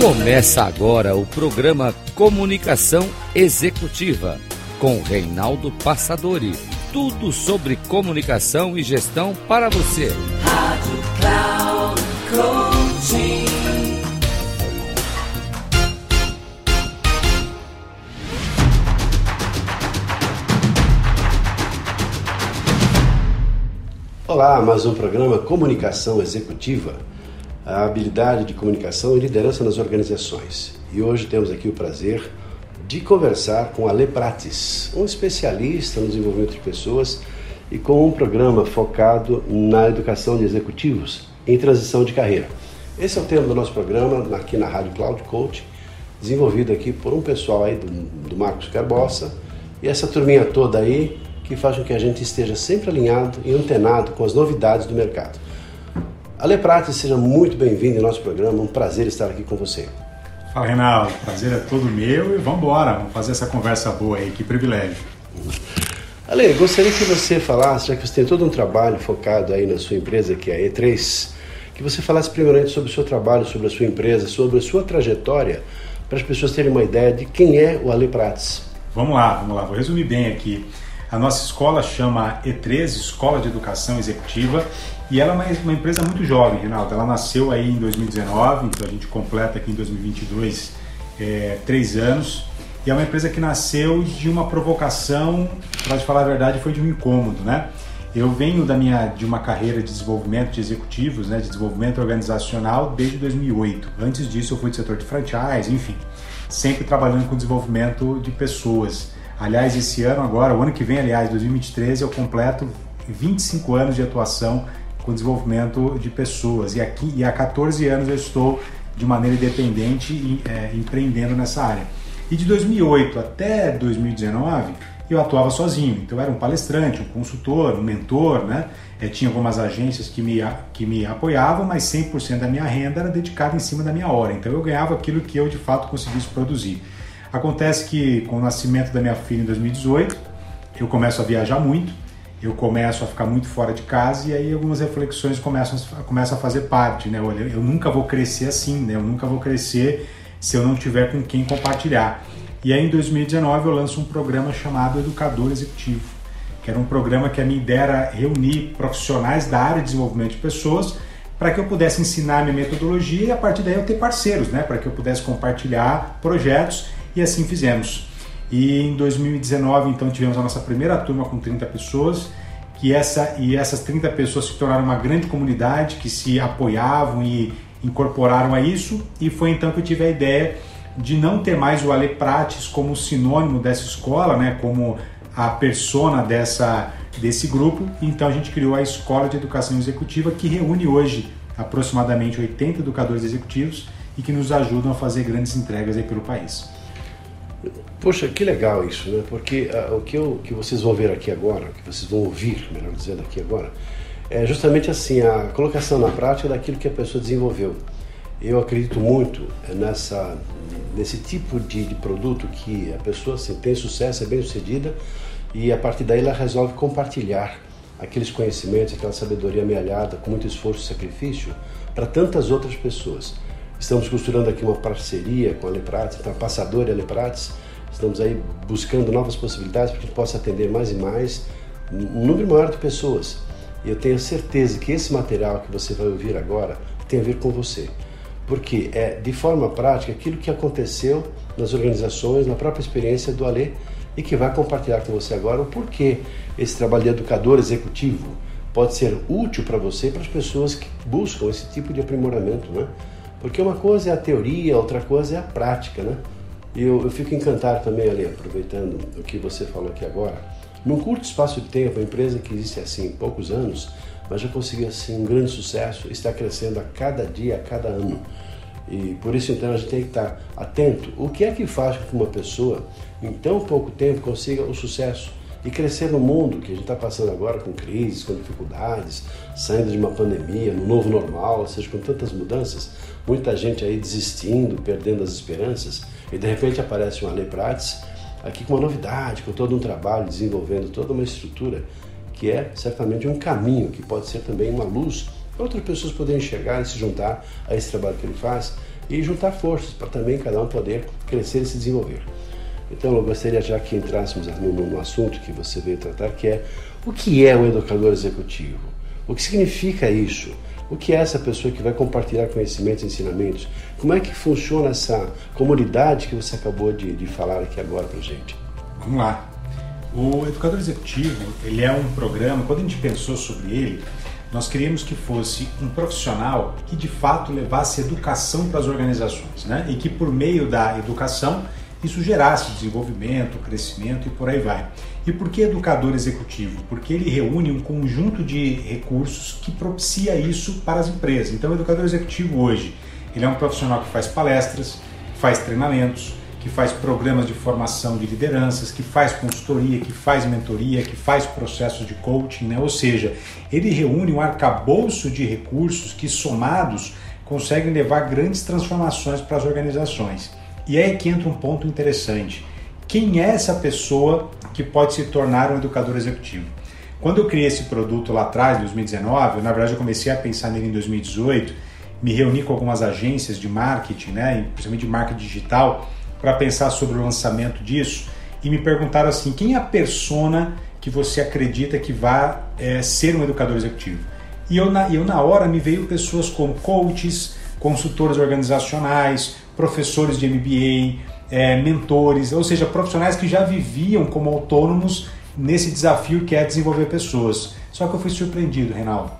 Começa agora o programa Comunicação Executiva com Reinaldo Passadori. Tudo sobre comunicação e gestão para você. Rádio Cloud Coaching. Olá, mais um programa Comunicação Executiva, a habilidade de comunicação e liderança nas organizações. E hoje temos aqui o prazer de conversar com Ale Prates, um especialista no desenvolvimento de pessoas e com um programa focado na educação de executivos em transição de carreira. Esse é o tema do nosso programa aqui na Rádio Cloud Coach, desenvolvido aqui por um pessoal aí do, do Marcos Carbossa e essa turminha toda aí que faz com que a gente esteja sempre alinhado e antenado com as novidades do mercado. Ale Prates, seja muito bem-vindo em nosso programa, um prazer estar aqui com você. Fala Reinaldo, prazer é todo meu e vamos embora, vamos fazer essa conversa boa aí, que privilégio. Ale, gostaria que você falasse, já que você tem todo um trabalho focado aí na sua empresa, que é a E3, que você falasse primeiramente sobre o seu trabalho, sobre a sua empresa, sobre a sua trajetória, para as pessoas terem uma ideia de quem é o Ale Prates. Vamos lá, vamos lá, vou resumir bem aqui. A nossa escola chama E3, Escola de Educação Executiva, e ela é uma, empresa muito jovem, Renato. Ela nasceu aí em 2019, então a gente completa aqui em 2022 é, três anos. E é uma empresa que nasceu de uma provocação, para te falar a verdade, foi de um incômodo, né? Eu venho da minha de uma carreira de desenvolvimento de executivos, né, de desenvolvimento organizacional desde 2008. Antes disso eu fui do setor de franchise, enfim, sempre trabalhando com desenvolvimento de pessoas. Aliás, esse ano agora, o ano que vem, aliás, 2023, eu completo 25 anos de atuação com desenvolvimento de pessoas. E, aqui, e há 14 anos eu estou de maneira independente e, é, empreendendo nessa área. E de 2008 até 2019 eu atuava sozinho. Então eu era um palestrante, um consultor, um mentor, né? Eu é, tinha algumas agências que me, que me apoiavam, mas 100% da minha renda era dedicada em cima da minha hora. Então eu ganhava aquilo que eu de fato conseguisse produzir. Acontece que com o nascimento da minha filha em 2018, eu começo a viajar muito, eu começo a ficar muito fora de casa e aí algumas reflexões começam, começam a fazer parte, né? Olha, eu nunca vou crescer assim, né? Eu nunca vou crescer se eu não tiver com quem compartilhar. E aí em 2019 eu lanço um programa chamado Educador Executivo, que era um programa que a minha ideia era reunir profissionais da área de desenvolvimento de pessoas para que eu pudesse ensinar minha metodologia e a partir daí eu ter parceiros, né? Para que eu pudesse compartilhar projetos e assim fizemos. E em 2019, então, tivemos a nossa primeira turma com 30 pessoas, que essa e essas 30 pessoas se tornaram uma grande comunidade que se apoiavam e incorporaram a isso, e foi então que eu tive a ideia de não ter mais o Ale Prates como sinônimo dessa escola, né, como a persona dessa desse grupo. Então a gente criou a Escola de Educação Executiva que reúne hoje aproximadamente 80 educadores executivos e que nos ajudam a fazer grandes entregas aí pelo país. Poxa, que legal isso, né? Porque uh, o que, eu, que vocês vão ver aqui agora, que vocês vão ouvir, melhor dizendo, aqui agora, é justamente assim, a colocação na prática daquilo que a pessoa desenvolveu. Eu acredito muito nessa, nesse tipo de, de produto que a pessoa assim, tem sucesso, é bem sucedida e a partir daí ela resolve compartilhar aqueles conhecimentos, aquela sabedoria amealhada, com muito esforço e sacrifício, para tantas outras pessoas. Estamos costurando aqui uma parceria com a Leprates, então a Passadora e a Leprates. Estamos aí buscando novas possibilidades para que possa atender mais e mais um número maior de pessoas. E eu tenho certeza que esse material que você vai ouvir agora tem a ver com você. Porque é de forma prática aquilo que aconteceu nas organizações, na própria experiência do Alê e que vai compartilhar com você agora o porquê esse trabalho de educador executivo pode ser útil para você e para as pessoas que buscam esse tipo de aprimoramento, né? Porque uma coisa é a teoria, outra coisa é a prática, né? E eu, eu fico encantado também, ali, aproveitando o que você falou aqui agora. Num curto espaço de tempo, a empresa que existe assim, poucos anos, mas já conseguiu assim um grande sucesso, está crescendo a cada dia, a cada ano. E por isso então a gente tem que estar atento. O que é que faz com que uma pessoa em tão pouco tempo consiga o sucesso e crescer no mundo que a gente está passando agora com crises, com dificuldades, saindo de uma pandemia, no novo normal, ou seja, com tantas mudanças? muita gente aí desistindo, perdendo as esperanças, e de repente aparece uma lei Prates aqui com uma novidade, com todo um trabalho, desenvolvendo toda uma estrutura que é certamente um caminho, que pode ser também uma luz para outras pessoas poderem chegar e se juntar a esse trabalho que ele faz, e juntar forças para também cada um poder crescer e se desenvolver. Então eu gostaria já que entrássemos no, no assunto que você veio tratar, que é o que é um educador executivo? O que significa isso? O que é essa pessoa que vai compartilhar conhecimentos e ensinamentos? Como é que funciona essa comunidade que você acabou de, de falar aqui agora para gente? Vamos lá. O Educador Executivo, ele é um programa, quando a gente pensou sobre ele, nós queríamos que fosse um profissional que de fato levasse educação para as organizações, né? E que por meio da educação isso gerasse desenvolvimento, crescimento e por aí vai. E por que educador executivo? Porque ele reúne um conjunto de recursos que propicia isso para as empresas. Então, o educador executivo hoje, ele é um profissional que faz palestras, faz treinamentos, que faz programas de formação de lideranças, que faz consultoria, que faz mentoria, que faz processos de coaching, né? ou seja, ele reúne um arcabouço de recursos que somados conseguem levar grandes transformações para as organizações. E aí que entra um ponto interessante. Quem é essa pessoa que pode se tornar um educador executivo? Quando eu criei esse produto lá atrás, em 2019, na verdade eu comecei a pensar nele em 2018, me reuni com algumas agências de marketing, né, principalmente de marketing digital, para pensar sobre o lançamento disso e me perguntaram assim: quem é a persona que você acredita que vai é, ser um educador executivo? E eu na, eu, na hora, me veio pessoas como coaches, consultores organizacionais, professores de MBA, é, mentores, ou seja, profissionais que já viviam como autônomos nesse desafio que é desenvolver pessoas. Só que eu fui surpreendido, Reinaldo.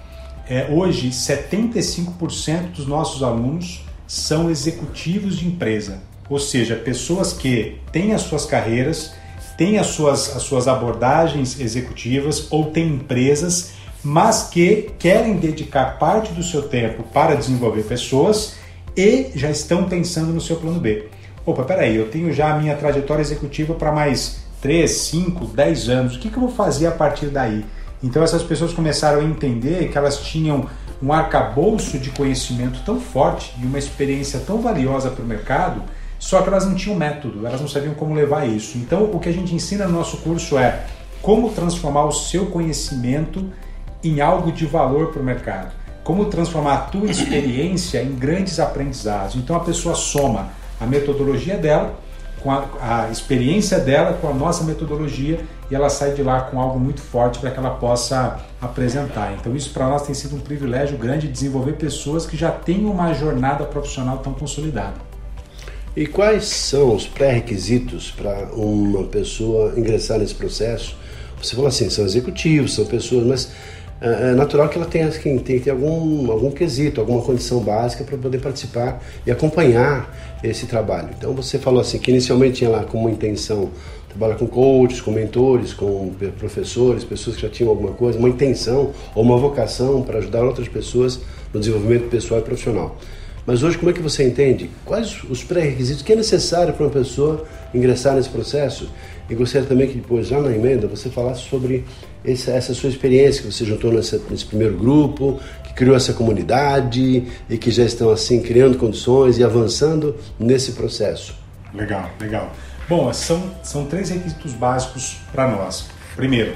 É, hoje, 75% dos nossos alunos são executivos de empresa ou seja, pessoas que têm as suas carreiras, têm as suas, as suas abordagens executivas ou têm empresas, mas que querem dedicar parte do seu tempo para desenvolver pessoas e já estão pensando no seu plano B. Opa, peraí, eu tenho já a minha trajetória executiva para mais 3, 5, 10 anos, o que, que eu vou fazer a partir daí? Então essas pessoas começaram a entender que elas tinham um arcabouço de conhecimento tão forte e uma experiência tão valiosa para o mercado só que elas não tinham método, elas não sabiam como levar isso. Então, o que a gente ensina no nosso curso é como transformar o seu conhecimento em algo de valor para o mercado. Como transformar a tua experiência em grandes aprendizados. Então, a pessoa soma a metodologia dela com a, a experiência dela com a nossa metodologia e ela sai de lá com algo muito forte para que ela possa apresentar. Então, isso para nós tem sido um privilégio grande desenvolver pessoas que já têm uma jornada profissional tão consolidada. E quais são os pré-requisitos para uma pessoa ingressar nesse processo? Você falou assim, são executivos, são pessoas, mas é, é natural que ela tenha, tem que ter algum, algum quesito, alguma condição básica para poder participar e acompanhar esse trabalho. Então você falou assim que inicialmente tinha lá como intenção trabalhar com coaches, com mentores, com professores, pessoas que já tinham alguma coisa, uma intenção ou uma vocação para ajudar outras pessoas no desenvolvimento pessoal e profissional. Mas hoje, como é que você entende? Quais os pré-requisitos que é necessário para uma pessoa ingressar nesse processo? E gostaria também que depois, já na emenda, você falasse sobre essa, essa sua experiência que você juntou nesse primeiro grupo, que criou essa comunidade e que já estão assim criando condições e avançando nesse processo. Legal, legal. Bom, são, são três requisitos básicos para nós. Primeiro,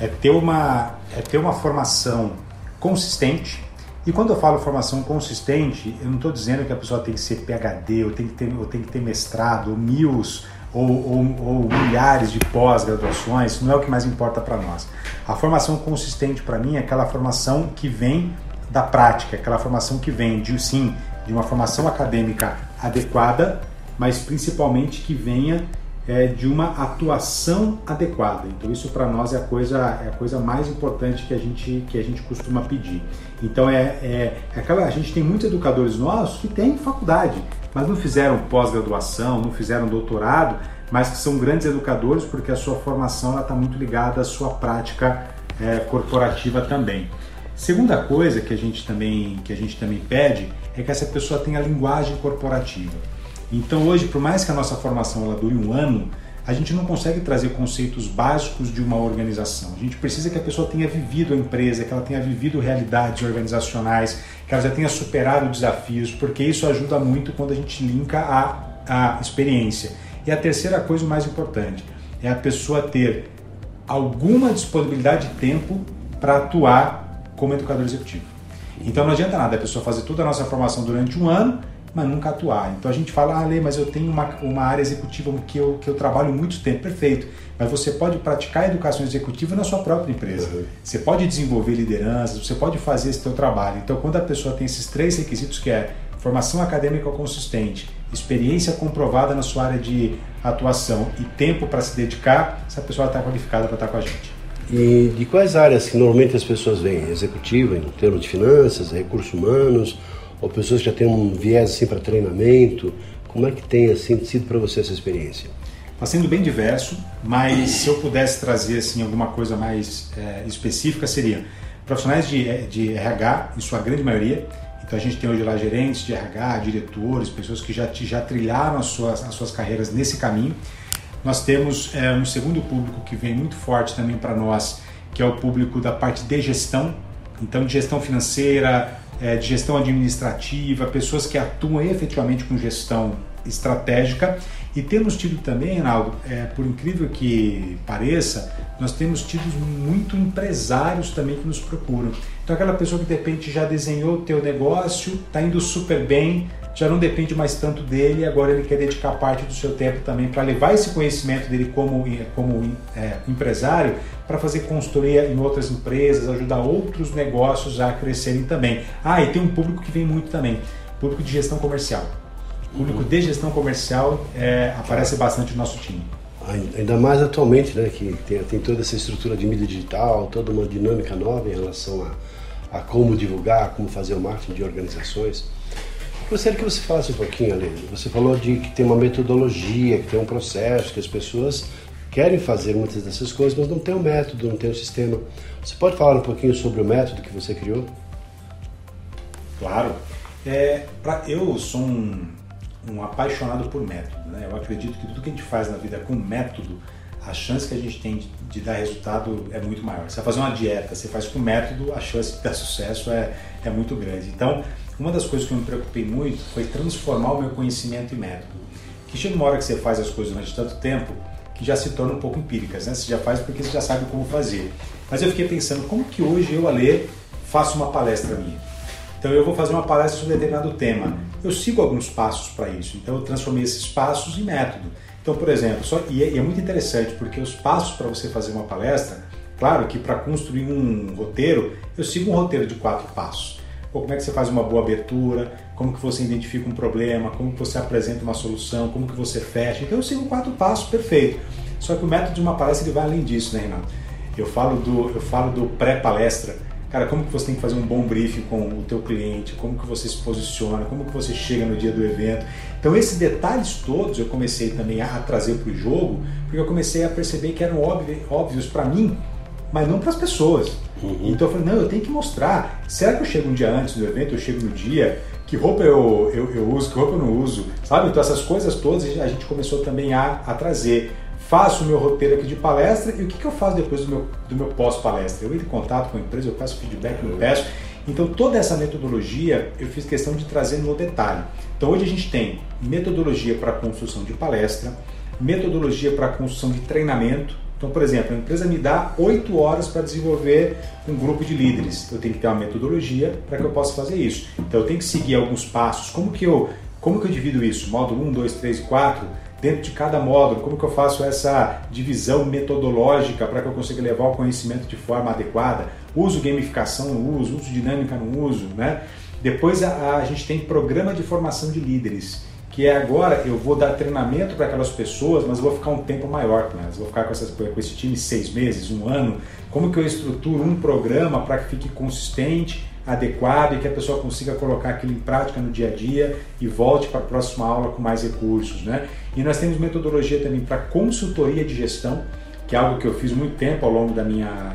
é ter uma, é ter uma formação consistente e quando eu falo formação consistente, eu não estou dizendo que a pessoa tem que ser PhD, ou tem que ter, ou tem que ter mestrado, ou mil ou, ou, ou milhares de pós-graduações, não é o que mais importa para nós. A formação consistente para mim é aquela formação que vem da prática, aquela formação que vem de sim de uma formação acadêmica adequada, mas principalmente que venha é, de uma atuação adequada. Então isso para nós é a coisa é a coisa mais importante que a gente que a gente costuma pedir. Então é, é, é aquela a gente tem muitos educadores nossos que têm faculdade, mas não fizeram pós-graduação, não fizeram doutorado, mas que são grandes educadores porque a sua formação está muito ligada à sua prática é, corporativa também. Segunda coisa que a gente também que a gente também pede é que essa pessoa tenha linguagem corporativa. Então hoje, por mais que a nossa formação ela dure um ano, a gente não consegue trazer conceitos básicos de uma organização. A gente precisa que a pessoa tenha vivido a empresa, que ela tenha vivido realidades organizacionais, que ela já tenha superado desafios, porque isso ajuda muito quando a gente linka a, a experiência. E a terceira coisa, o mais importante, é a pessoa ter alguma disponibilidade de tempo para atuar como educador executivo. Então não adianta nada a pessoa fazer toda a nossa formação durante um ano mas nunca atuar. Então a gente fala, ah, Lê, mas eu tenho uma, uma área executiva que eu, que eu trabalho muito tempo, perfeito. Mas você pode praticar educação executiva na sua própria empresa. Uhum. Você pode desenvolver lideranças, você pode fazer esse seu trabalho. Então quando a pessoa tem esses três requisitos que é formação acadêmica consistente, experiência comprovada na sua área de atuação e tempo para se dedicar, essa pessoa está qualificada para estar com a gente. E de quais áreas que normalmente as pessoas vêm? Executiva, em termos de finanças, recursos humanos, ou pessoas que já têm um viés assim para treinamento? Como é que tem assim sido para você essa experiência? Está sendo bem diverso, mas se eu pudesse trazer assim alguma coisa mais é, específica seria profissionais de, de RH, em sua grande maioria, então a gente tem hoje lá gerentes de RH, diretores, pessoas que já, já trilharam as suas, as suas carreiras nesse caminho. Nós temos é, um segundo público que vem muito forte também para nós, que é o público da parte de gestão, então de gestão financeira, é, de gestão administrativa, pessoas que atuam efetivamente com gestão estratégica. E temos tido também, Reinaldo, é, por incrível que pareça, nós temos tido muito empresários também que nos procuram. Então aquela pessoa que de repente já desenhou o teu negócio, está indo super bem, já não depende mais tanto dele, agora ele quer dedicar parte do seu tempo também para levar esse conhecimento dele como, como é, empresário para fazer consultoria em outras empresas, ajudar outros negócios a crescerem também. Ah, e tem um público que vem muito também, público de gestão comercial público de gestão comercial é, aparece bastante no nosso time. Ainda mais atualmente, né, que tem, tem, toda essa estrutura de mídia digital, toda uma dinâmica nova em relação a, a como divulgar, como fazer o marketing de organizações. Gostaria que você falasse um pouquinho, Ale. Você falou de que tem uma metodologia, que tem um processo, que as pessoas querem fazer muitas dessas coisas, mas não tem um método, não tem um sistema. Você pode falar um pouquinho sobre o método que você criou? Claro. É, pra, eu sou um um apaixonado por método. Né? Eu acredito que tudo que a gente faz na vida com método, a chance que a gente tem de, de, dar resultado é muito maior. Você vai fazer uma dieta, você faz com método, a chance de dar sucesso é, é muito grande. Então, uma das coisas que eu me preocupei muito foi transformar o meu conhecimento em método. Que chega uma hora que você faz as coisas durante tanto tempo que já se tornam um pouco empíricas, né? Você já faz porque você já sabe como fazer. Mas eu fiquei pensando, como que hoje eu, a ler, faço uma palestra minha? Então eu vou fazer uma palestra sobre determinado tema eu sigo alguns passos para isso. Então eu transformei esses passos em método. Então, por exemplo, só, e, é, e é muito interessante porque os passos para você fazer uma palestra, claro que para construir um roteiro, eu sigo um roteiro de quatro passos. Pô, como é que você faz uma boa abertura, como que você identifica um problema, como que você apresenta uma solução, como que você fecha. Então eu sigo quatro passos, perfeito. Só que o método de uma palestra ele vai além disso, né, Renato? Eu falo do, eu falo do pré-palestra, cara, como que você tem que fazer um bom briefing com o teu cliente, como que você se posiciona, como que você chega no dia do evento. Então esses detalhes todos eu comecei também a trazer para o jogo, porque eu comecei a perceber que eram óbvios para mim, mas não para as pessoas. Uhum. Então eu falei, não, eu tenho que mostrar. Será que eu chego um dia antes do evento, eu chego no dia, que roupa eu, eu, eu uso, que roupa eu não uso, sabe? Então essas coisas todas a gente começou também a, a trazer faço o meu roteiro aqui de palestra e o que, que eu faço depois do meu, do meu pós-palestra? Eu entro em contato com a empresa, eu faço feedback, eu peço. Então toda essa metodologia eu fiz questão de trazer no detalhe. Então hoje a gente tem metodologia para construção de palestra, metodologia para construção de treinamento. Então, por exemplo, a empresa me dá 8 horas para desenvolver um grupo de líderes. Eu tenho que ter uma metodologia para que eu possa fazer isso. Então eu tenho que seguir alguns passos. Como que eu, como que eu divido isso? Módulo 1, 2, 3 e 4? dentro de cada módulo, como que eu faço essa divisão metodológica para que eu consiga levar o conhecimento de forma adequada, uso gamificação no uso, uso dinâmica no uso, né? Depois a, a gente tem programa de formação de líderes, que é agora eu vou dar treinamento para aquelas pessoas, mas vou ficar um tempo maior com elas, vou ficar com, essas, com esse time seis meses, um ano, como que eu estruturo um programa para que fique consistente adequado e que a pessoa consiga colocar aquilo em prática no dia a dia e volte para a próxima aula com mais recursos. Né? E nós temos metodologia também para consultoria de gestão, que é algo que eu fiz muito tempo ao longo da minha,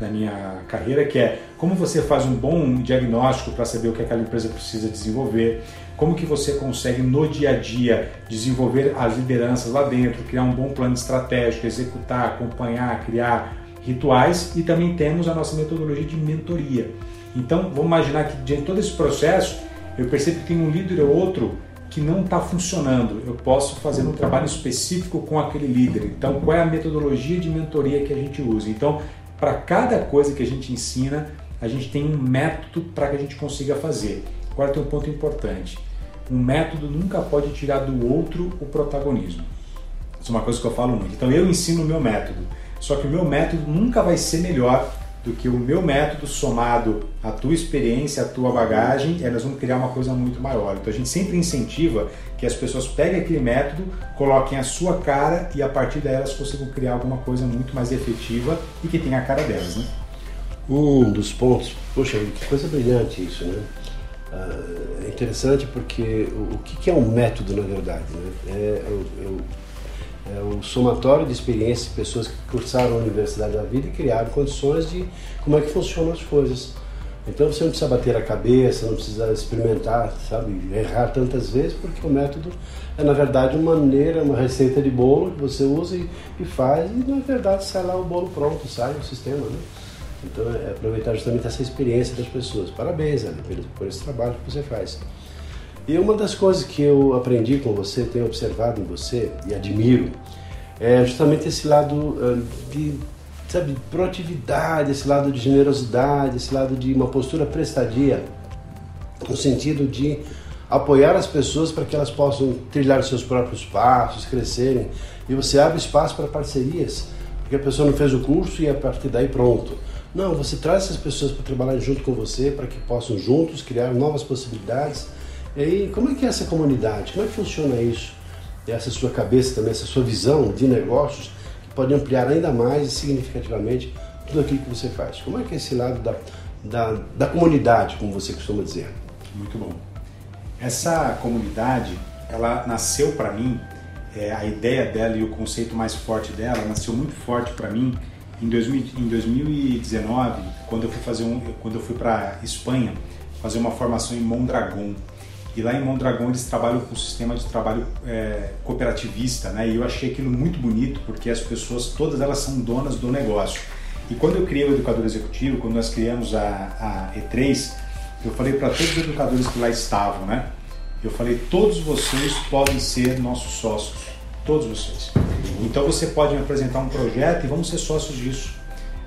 da minha carreira, que é como você faz um bom diagnóstico para saber o que aquela empresa precisa desenvolver, como que você consegue no dia a dia desenvolver as lideranças lá dentro, criar um bom plano estratégico, executar, acompanhar, criar rituais e também temos a nossa metodologia de mentoria então, vamos imaginar que diante de todo esse processo, eu percebo que tem um líder ou outro que não está funcionando. Eu posso fazer um trabalho específico com aquele líder. Então, qual é a metodologia de mentoria que a gente usa? Então, para cada coisa que a gente ensina, a gente tem um método para que a gente consiga fazer. Agora tem um ponto importante. Um método nunca pode tirar do outro o protagonismo. Isso é uma coisa que eu falo muito. Então eu ensino o meu método, só que o meu método nunca vai ser melhor do que o meu método somado à tua experiência, à tua bagagem, elas vão criar uma coisa muito maior. Então a gente sempre incentiva que as pessoas peguem aquele método, coloquem a sua cara e a partir daí elas consigam criar alguma coisa muito mais efetiva e que tenha a cara delas, né? Um dos pontos, poxa, que coisa brilhante isso, né? Ah, é interessante porque o, o que é um método na verdade? Né? É, eu, eu é o somatório de experiências de pessoas que cursaram a universidade da vida e criaram condições de como é que funcionam as coisas. Então você não precisa bater a cabeça, não precisa experimentar, sabe, errar tantas vezes, porque o método é na verdade uma maneira, uma receita de bolo que você usa e, e faz e na verdade sai lá o bolo pronto, sai o sistema, né? Então é aproveitar justamente essa experiência das pessoas. Parabéns, Ali, por esse trabalho que você faz. E uma das coisas que eu aprendi com você, tenho observado em você e admiro, é justamente esse lado ah, de, sabe, proatividade, esse lado de generosidade, esse lado de uma postura prestadia, no sentido de apoiar as pessoas para que elas possam trilhar os seus próprios passos, crescerem. E você abre espaço para parcerias, porque a pessoa não fez o curso e a partir daí pronto. Não, você traz essas pessoas para trabalhar junto com você, para que possam juntos criar novas possibilidades e aí, como é que é essa comunidade? Como é que funciona isso? Essa sua cabeça também, essa sua visão de negócios que pode ampliar ainda mais e significativamente tudo aquilo que você faz. Como é que é esse lado da, da, da comunidade, como você costuma dizer? Muito bom. Essa comunidade, ela nasceu para mim, é, a ideia dela e o conceito mais forte dela nasceu muito forte para mim em, 2000, em 2019, quando eu fui fazer um, quando eu fui para Espanha fazer uma formação em Mondragon. E lá em Mondragão eles trabalham com um sistema de trabalho é, cooperativista, né? E eu achei aquilo muito bonito porque as pessoas, todas elas são donas do negócio. E quando eu criei o Educador Executivo, quando nós criamos a, a E3, eu falei para todos os educadores que lá estavam, né? Eu falei, todos vocês podem ser nossos sócios, todos vocês. Então você pode me apresentar um projeto e vamos ser sócios disso.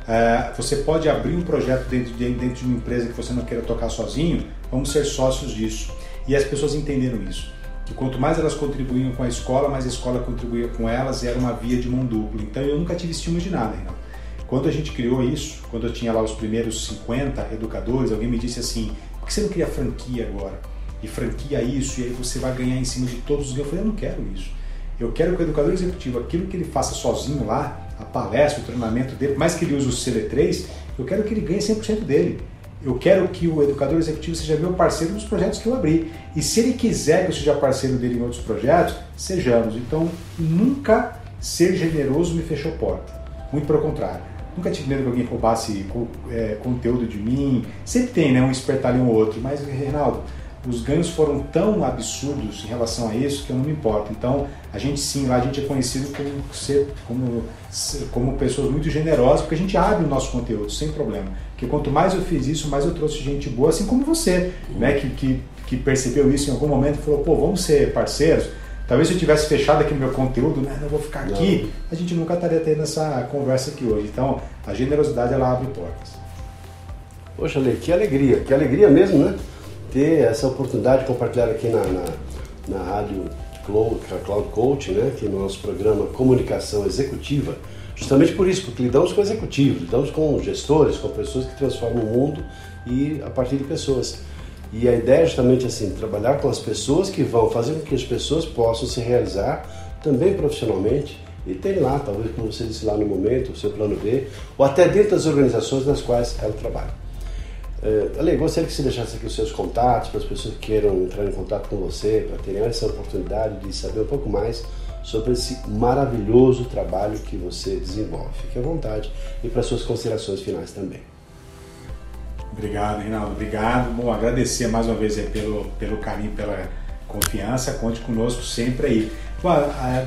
É, você pode abrir um projeto dentro de, dentro de uma empresa que você não queira tocar sozinho, vamos ser sócios disso. E as pessoas entenderam isso. Que quanto mais elas contribuíam com a escola, mais a escola contribuía com elas era uma via de mão dupla. Então eu nunca tive estímulo de nada, Reinaldo. Quando a gente criou isso, quando eu tinha lá os primeiros 50 educadores, alguém me disse assim: por que você não cria franquia agora? E franquia isso, e aí você vai ganhar em cima de todos os. Eu falei: eu não quero isso. Eu quero que o educador executivo, aquilo que ele faça sozinho lá, a palestra, o treinamento dele, mais que ele use o CD3, eu quero que ele ganhe 100% dele. Eu quero que o educador executivo seja meu parceiro nos projetos que eu abri. E se ele quiser que eu seja parceiro dele em outros projetos, sejamos. Então, nunca ser generoso me fechou porta. Muito pelo contrário. Nunca tive medo que alguém roubasse é, conteúdo de mim. Sempre tem, né? Um espertalhão ou outro. Mas, Reinaldo, os ganhos foram tão absurdos em relação a isso que eu não me importo. Então, a gente sim, lá a gente é conhecido como, ser, como, como pessoas muito generosas, porque a gente abre o nosso conteúdo sem problema. Porque quanto mais eu fiz isso, mais eu trouxe gente boa, assim como você, né, que, que, que percebeu isso em algum momento e falou, pô, vamos ser parceiros. Talvez se eu tivesse fechado aqui o meu conteúdo, né, não vou ficar aqui, a gente nunca estaria tendo essa conversa aqui hoje. Então, a generosidade ela abre portas. Poxa, Lê, que alegria, que alegria mesmo, né? Ter essa oportunidade de compartilhar aqui na, na, na rádio Cloud, Cloud Coach, né, aqui no nosso programa Comunicação Executiva, justamente por isso, porque lidamos com executivos, lidamos com gestores, com pessoas que transformam o mundo e a partir de pessoas. E a ideia é justamente assim, trabalhar com as pessoas que vão fazer com que as pessoas possam se realizar também profissionalmente e tem lá, talvez como você disse lá no momento, o seu plano B, ou até dentro das organizações nas quais ela trabalha. Uh, Ale, gostaria que você deixasse aqui os seus contatos para as pessoas que queiram entrar em contato com você, para terem essa oportunidade de saber um pouco mais sobre esse maravilhoso trabalho que você desenvolve. Fique à vontade e para suas considerações finais também. Obrigado, Reinaldo. Obrigado. Bom, agradecer mais uma vez pelo, pelo carinho, pela confiança. Conte conosco sempre aí. Bom,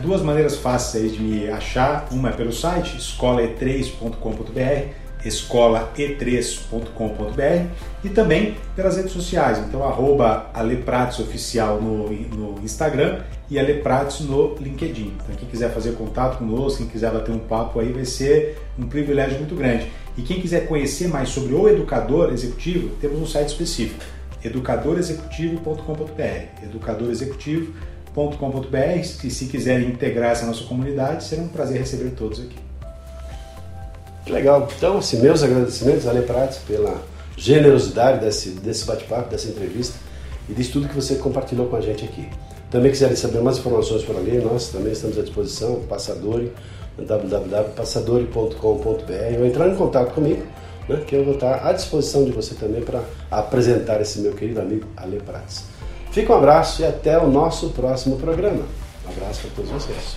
duas maneiras fáceis de me achar. Uma é pelo site escolae3.com.br escolae3.com.br e também pelas redes sociais. Então, arroba Aleprates Oficial no, no Instagram e Aleprates no LinkedIn. Então, quem quiser fazer contato conosco, quem quiser bater um papo aí, vai ser um privilégio muito grande. E quem quiser conhecer mais sobre o educador executivo, temos um site específico, educadorexecutivo.com.br. educadorexecutivo.com.br. E se quiserem integrar essa nossa comunidade, será um prazer receber todos aqui. Legal. Então, assim, meus agradecimentos, Ale Prates, pela generosidade desse, desse bate-papo, dessa entrevista e de tudo que você compartilhou com a gente aqui. Também quiserem saber mais informações por ali, nós também estamos à disposição, Passadori, www.passadori.com.br ou entrar em contato comigo, né, que eu vou estar à disposição de você também para apresentar esse meu querido amigo Ale Prates. Fica um abraço e até o nosso próximo programa. Um abraço para todos vocês.